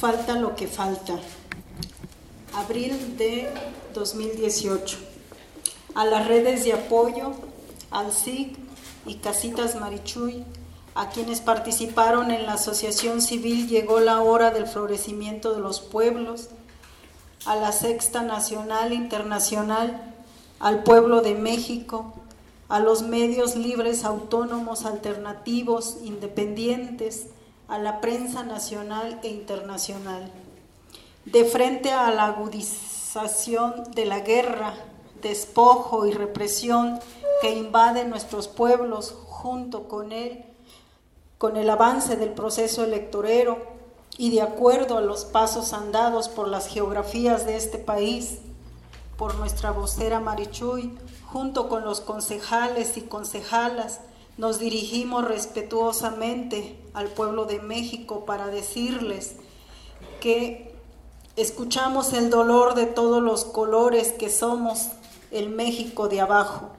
Falta lo que falta. Abril de 2018. A las redes de apoyo, al SIG y Casitas Marichuy, a quienes participaron en la asociación civil Llegó la hora del florecimiento de los pueblos, a la Sexta Nacional Internacional, al pueblo de México, a los medios libres, autónomos, alternativos, independientes, a la prensa nacional e internacional. De frente a la agudización de la guerra, despojo y represión que invade nuestros pueblos junto con él, con el avance del proceso electorero y de acuerdo a los pasos andados por las geografías de este país, por nuestra vocera Marichuy, junto con los concejales y concejalas, nos dirigimos respetuosamente al pueblo de México para decirles que escuchamos el dolor de todos los colores que somos el México de abajo.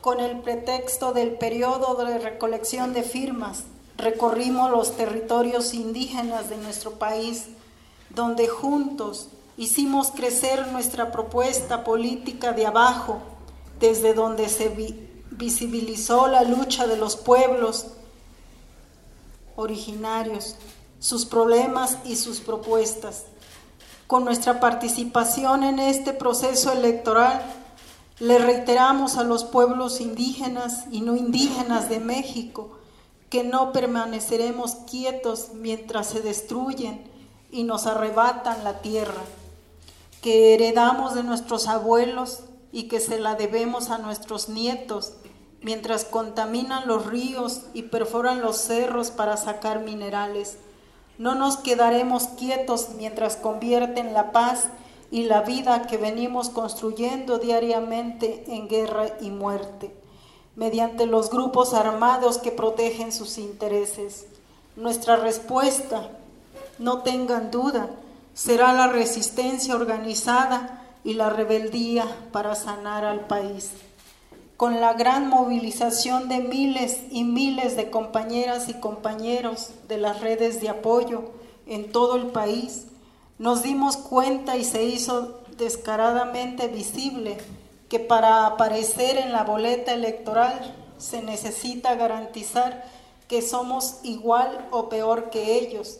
Con el pretexto del periodo de recolección de firmas, recorrimos los territorios indígenas de nuestro país, donde juntos hicimos crecer nuestra propuesta política de abajo, desde donde se visibilizó la lucha de los pueblos originarios, sus problemas y sus propuestas. Con nuestra participación en este proceso electoral, le reiteramos a los pueblos indígenas y no indígenas de México que no permaneceremos quietos mientras se destruyen y nos arrebatan la tierra, que heredamos de nuestros abuelos y que se la debemos a nuestros nietos mientras contaminan los ríos y perforan los cerros para sacar minerales. No nos quedaremos quietos mientras convierten la paz y la vida que venimos construyendo diariamente en guerra y muerte, mediante los grupos armados que protegen sus intereses. Nuestra respuesta, no tengan duda, será la resistencia organizada y la rebeldía para sanar al país con la gran movilización de miles y miles de compañeras y compañeros de las redes de apoyo en todo el país, nos dimos cuenta y se hizo descaradamente visible que para aparecer en la boleta electoral se necesita garantizar que somos igual o peor que ellos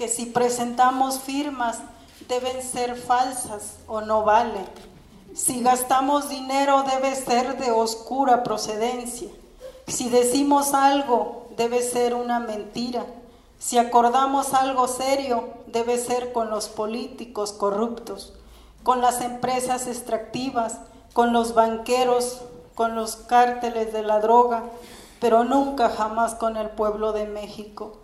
que si presentamos firmas deben ser falsas o no valen. Si gastamos dinero debe ser de oscura procedencia. Si decimos algo debe ser una mentira. Si acordamos algo serio debe ser con los políticos corruptos, con las empresas extractivas, con los banqueros, con los cárteles de la droga, pero nunca jamás con el pueblo de México.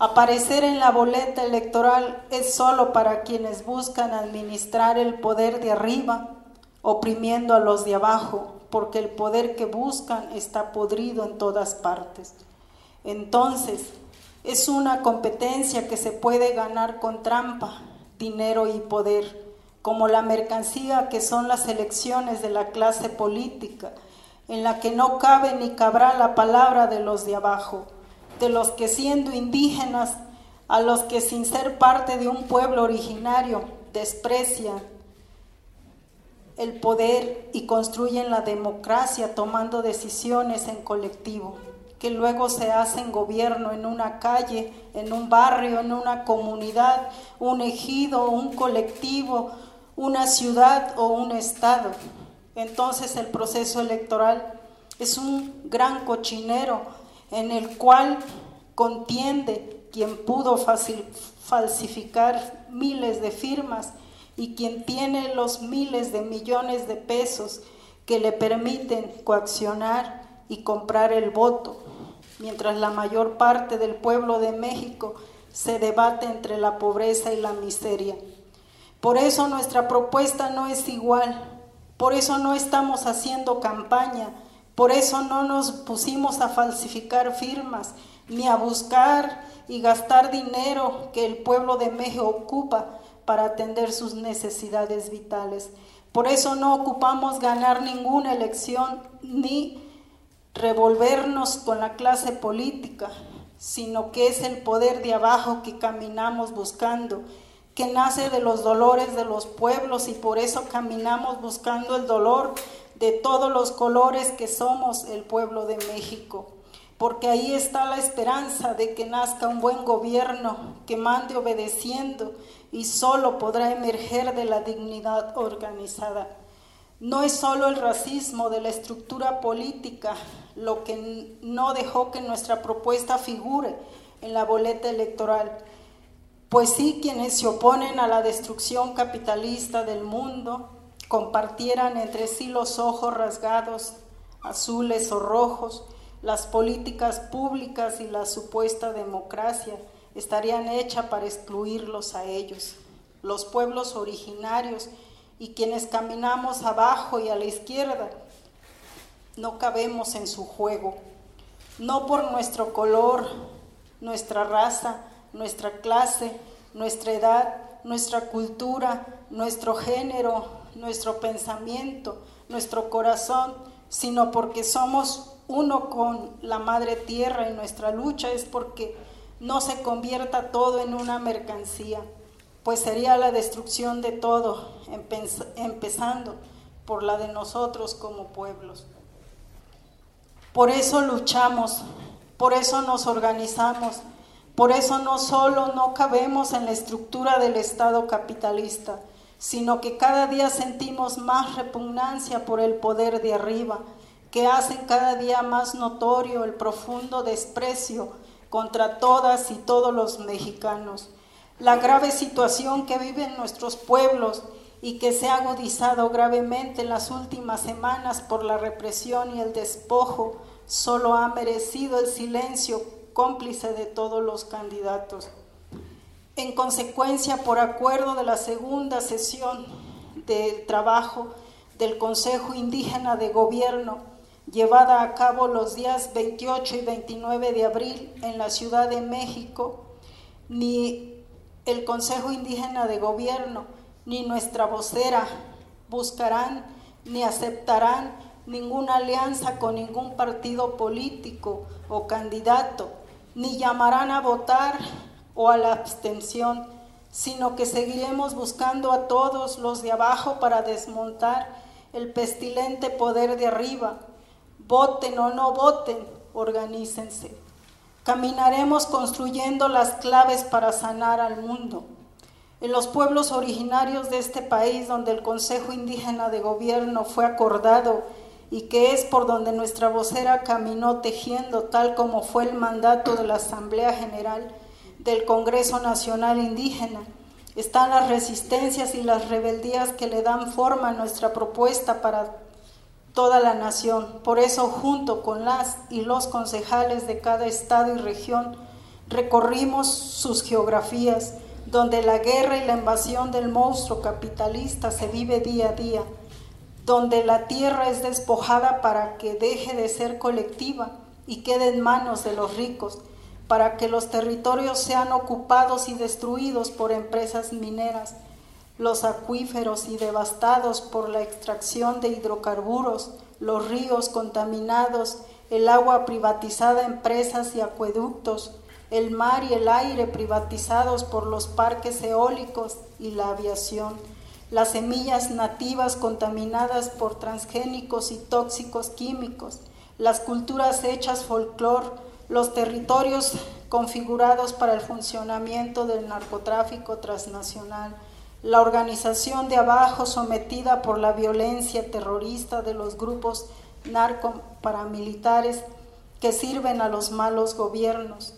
Aparecer en la boleta electoral es solo para quienes buscan administrar el poder de arriba, oprimiendo a los de abajo, porque el poder que buscan está podrido en todas partes. Entonces, es una competencia que se puede ganar con trampa, dinero y poder, como la mercancía que son las elecciones de la clase política, en la que no cabe ni cabrá la palabra de los de abajo de los que siendo indígenas, a los que sin ser parte de un pueblo originario desprecian el poder y construyen la democracia tomando decisiones en colectivo, que luego se hacen gobierno en una calle, en un barrio, en una comunidad, un ejido, un colectivo, una ciudad o un estado. Entonces el proceso electoral es un gran cochinero en el cual contiende quien pudo falsificar miles de firmas y quien tiene los miles de millones de pesos que le permiten coaccionar y comprar el voto, mientras la mayor parte del pueblo de México se debate entre la pobreza y la miseria. Por eso nuestra propuesta no es igual, por eso no estamos haciendo campaña, por eso no nos pusimos a falsificar firmas, ni a buscar y gastar dinero que el pueblo de México ocupa para atender sus necesidades vitales. Por eso no ocupamos ganar ninguna elección ni revolvernos con la clase política, sino que es el poder de abajo que caminamos buscando, que nace de los dolores de los pueblos y por eso caminamos buscando el dolor de todos los colores que somos el pueblo de México. Porque ahí está la esperanza de que nazca un buen gobierno que mande obedeciendo y solo podrá emerger de la dignidad organizada. No es solo el racismo de la estructura política lo que no dejó que nuestra propuesta figure en la boleta electoral, pues sí quienes se oponen a la destrucción capitalista del mundo compartieran entre sí los ojos rasgados, azules o rojos, las políticas públicas y la supuesta democracia estarían hechas para excluirlos a ellos. Los pueblos originarios y quienes caminamos abajo y a la izquierda no cabemos en su juego, no por nuestro color, nuestra raza, nuestra clase, nuestra edad, nuestra cultura, nuestro género, nuestro pensamiento, nuestro corazón, sino porque somos uno con la madre tierra y nuestra lucha es porque no se convierta todo en una mercancía, pues sería la destrucción de todo, empezando por la de nosotros como pueblos. Por eso luchamos, por eso nos organizamos, por eso no solo no cabemos en la estructura del Estado capitalista, sino que cada día sentimos más repugnancia por el poder de arriba, que hacen cada día más notorio el profundo desprecio contra todas y todos los mexicanos. La grave situación que viven nuestros pueblos y que se ha agudizado gravemente en las últimas semanas por la represión y el despojo, solo ha merecido el silencio cómplice de todos los candidatos. En consecuencia, por acuerdo de la segunda sesión de trabajo del Consejo Indígena de Gobierno, llevada a cabo los días 28 y 29 de abril en la Ciudad de México, ni el Consejo Indígena de Gobierno ni nuestra vocera buscarán ni aceptarán ninguna alianza con ningún partido político o candidato, ni llamarán a votar o a la abstención, sino que seguiremos buscando a todos los de abajo para desmontar el pestilente poder de arriba voten o no voten, organícense. Caminaremos construyendo las claves para sanar al mundo. En los pueblos originarios de este país, donde el Consejo Indígena de Gobierno fue acordado y que es por donde nuestra vocera caminó tejiendo, tal como fue el mandato de la Asamblea General del Congreso Nacional Indígena, están las resistencias y las rebeldías que le dan forma a nuestra propuesta para toda la nación. Por eso, junto con las y los concejales de cada estado y región, recorrimos sus geografías, donde la guerra y la invasión del monstruo capitalista se vive día a día, donde la tierra es despojada para que deje de ser colectiva y quede en manos de los ricos, para que los territorios sean ocupados y destruidos por empresas mineras los acuíferos y devastados por la extracción de hidrocarburos, los ríos contaminados, el agua privatizada en presas y acueductos, el mar y el aire privatizados por los parques eólicos y la aviación, las semillas nativas contaminadas por transgénicos y tóxicos químicos, las culturas hechas folclor, los territorios configurados para el funcionamiento del narcotráfico transnacional, la organización de abajo sometida por la violencia terrorista de los grupos narco-paramilitares que sirven a los malos gobiernos.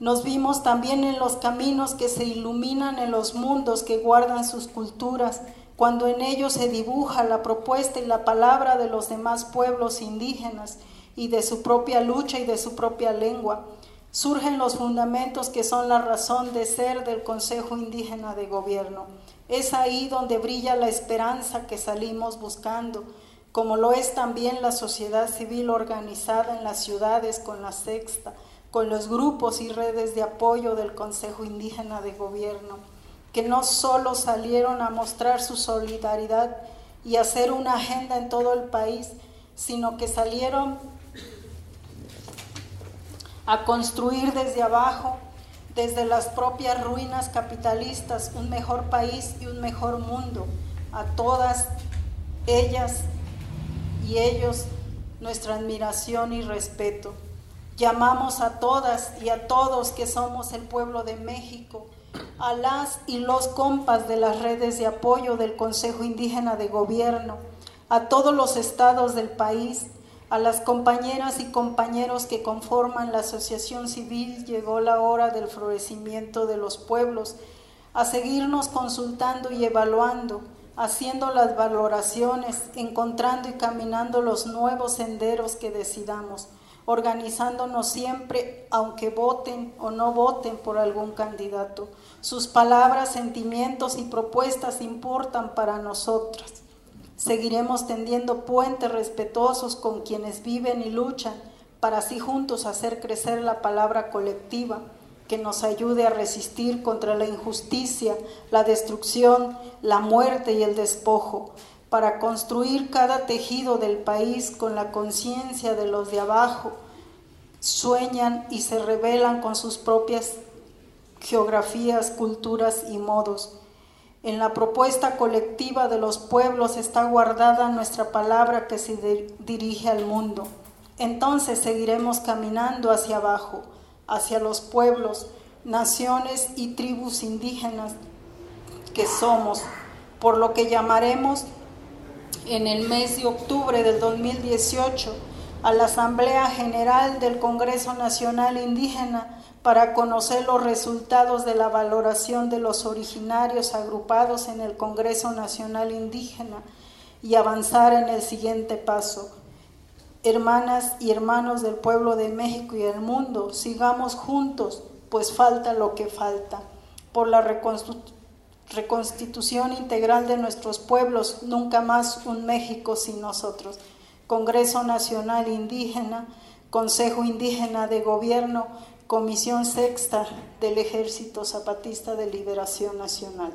Nos vimos también en los caminos que se iluminan en los mundos que guardan sus culturas, cuando en ellos se dibuja la propuesta y la palabra de los demás pueblos indígenas y de su propia lucha y de su propia lengua. Surgen los fundamentos que son la razón de ser del Consejo Indígena de Gobierno. Es ahí donde brilla la esperanza que salimos buscando, como lo es también la sociedad civil organizada en las ciudades con la sexta, con los grupos y redes de apoyo del Consejo Indígena de Gobierno, que no solo salieron a mostrar su solidaridad y hacer una agenda en todo el país, sino que salieron a construir desde abajo, desde las propias ruinas capitalistas, un mejor país y un mejor mundo. A todas ellas y ellos nuestra admiración y respeto. Llamamos a todas y a todos que somos el pueblo de México, a las y los compas de las redes de apoyo del Consejo Indígena de Gobierno, a todos los estados del país, a las compañeras y compañeros que conforman la asociación civil, llegó la hora del florecimiento de los pueblos, a seguirnos consultando y evaluando, haciendo las valoraciones, encontrando y caminando los nuevos senderos que decidamos, organizándonos siempre, aunque voten o no voten por algún candidato. Sus palabras, sentimientos y propuestas importan para nosotras. Seguiremos tendiendo puentes respetuosos con quienes viven y luchan para así juntos hacer crecer la palabra colectiva que nos ayude a resistir contra la injusticia, la destrucción, la muerte y el despojo, para construir cada tejido del país con la conciencia de los de abajo. Sueñan y se revelan con sus propias geografías, culturas y modos en la propuesta colectiva de los pueblos está guardada nuestra palabra que se dirige al mundo. Entonces seguiremos caminando hacia abajo, hacia los pueblos, naciones y tribus indígenas que somos, por lo que llamaremos en el mes de octubre del 2018 a la Asamblea General del Congreso Nacional Indígena para conocer los resultados de la valoración de los originarios agrupados en el Congreso Nacional Indígena y avanzar en el siguiente paso. Hermanas y hermanos del pueblo de México y del mundo, sigamos juntos, pues falta lo que falta. Por la reconstitución integral de nuestros pueblos, nunca más un México sin nosotros. Congreso Nacional Indígena, Consejo Indígena de Gobierno, Comisión Sexta del Ejército Zapatista de Liberación Nacional.